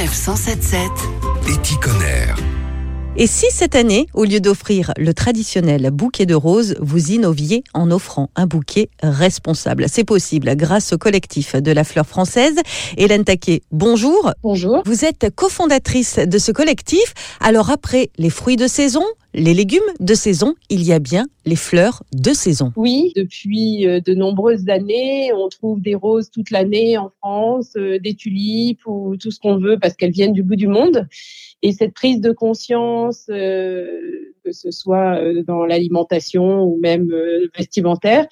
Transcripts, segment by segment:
Sanef 177. Éticonner. Et si cette année, au lieu d'offrir le traditionnel bouquet de roses, vous innoviez en offrant un bouquet responsable? C'est possible grâce au collectif de la fleur française. Hélène Taquet, bonjour. Bonjour. Vous êtes cofondatrice de ce collectif. Alors après les fruits de saison, les légumes de saison, il y a bien les fleurs de saison. Oui, depuis euh, de nombreuses années, on trouve des roses toute l'année en France, euh, des tulipes ou tout ce qu'on veut parce qu'elles viennent du bout du monde. Et cette prise de conscience, euh, que ce soit dans l'alimentation ou même vestimentaire,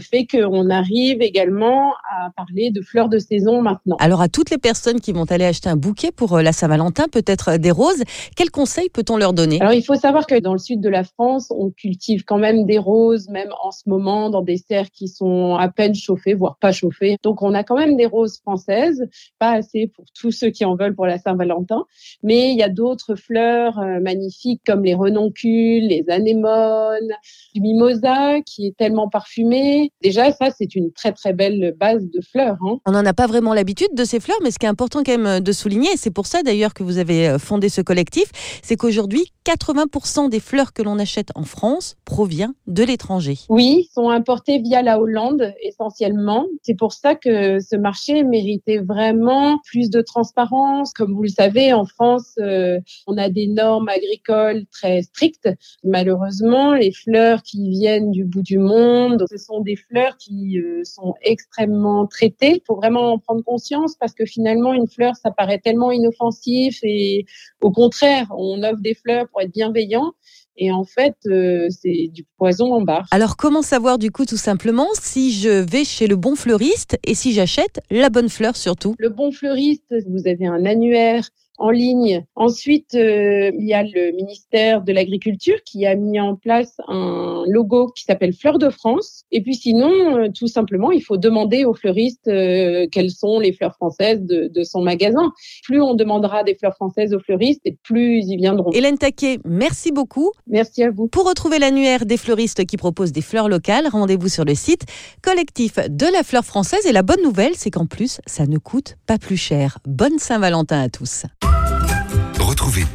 fait qu'on arrive également à parler de fleurs de saison maintenant. Alors à toutes les personnes qui vont aller acheter un bouquet pour la Saint-Valentin, peut-être des roses, quels conseils peut-on leur donner? Alors il faut savoir que dans le sud de la France, on cultive quand même des roses, même en ce moment, dans des serres qui sont à peine chauffées, voire pas chauffées. Donc, on a quand même des roses françaises, pas assez pour tous ceux qui en veulent pour la Saint-Valentin, mais il y a d'autres fleurs euh, magnifiques comme les renoncules, les anémones, du mimosa qui est tellement parfumé. Déjà, ça, c'est une très très belle base de fleurs. Hein. On n'en a pas vraiment l'habitude de ces fleurs, mais ce qui est important quand même de souligner, et c'est pour ça d'ailleurs que vous avez euh, fondé ce collectif, c'est qu'aujourd'hui, 80% des fleurs que l'on achète en France provient de l'étranger. Oui, sont importées via la Hollande essentiellement. C'est pour ça que ce marché méritait vraiment plus de transparence. Comme vous le savez, en France, euh, on a des normes agricoles très strictes. Malheureusement, les fleurs qui viennent du bout du monde, ce sont des fleurs qui euh, sont extrêmement traitées. Il faut vraiment en prendre conscience parce que finalement, une fleur, ça paraît tellement inoffensif et au contraire, on offre des fleurs pour être bienveillant. Et en fait, euh, c'est du poison en barre. Alors, comment savoir du coup tout simplement si je vais chez le bon fleuriste et si j'achète la bonne fleur surtout? Le bon fleuriste, vous avez un annuaire en ligne. Ensuite, euh, il y a le ministère de l'Agriculture qui a mis en place un logo qui s'appelle Fleurs de France. Et puis sinon, euh, tout simplement, il faut demander au fleuriste euh, quelles sont les fleurs françaises de, de, son magasin. Plus on demandera des fleurs françaises aux fleuristes, et plus ils viendront. Hélène Taquet, merci beaucoup. Merci à vous. Pour retrouver l'annuaire des fleuristes qui proposent des fleurs locales, rendez-vous sur le site collectif de la fleur française. Et la bonne nouvelle, c'est qu'en plus, ça ne coûte pas plus cher. Bonne Saint-Valentin à tous.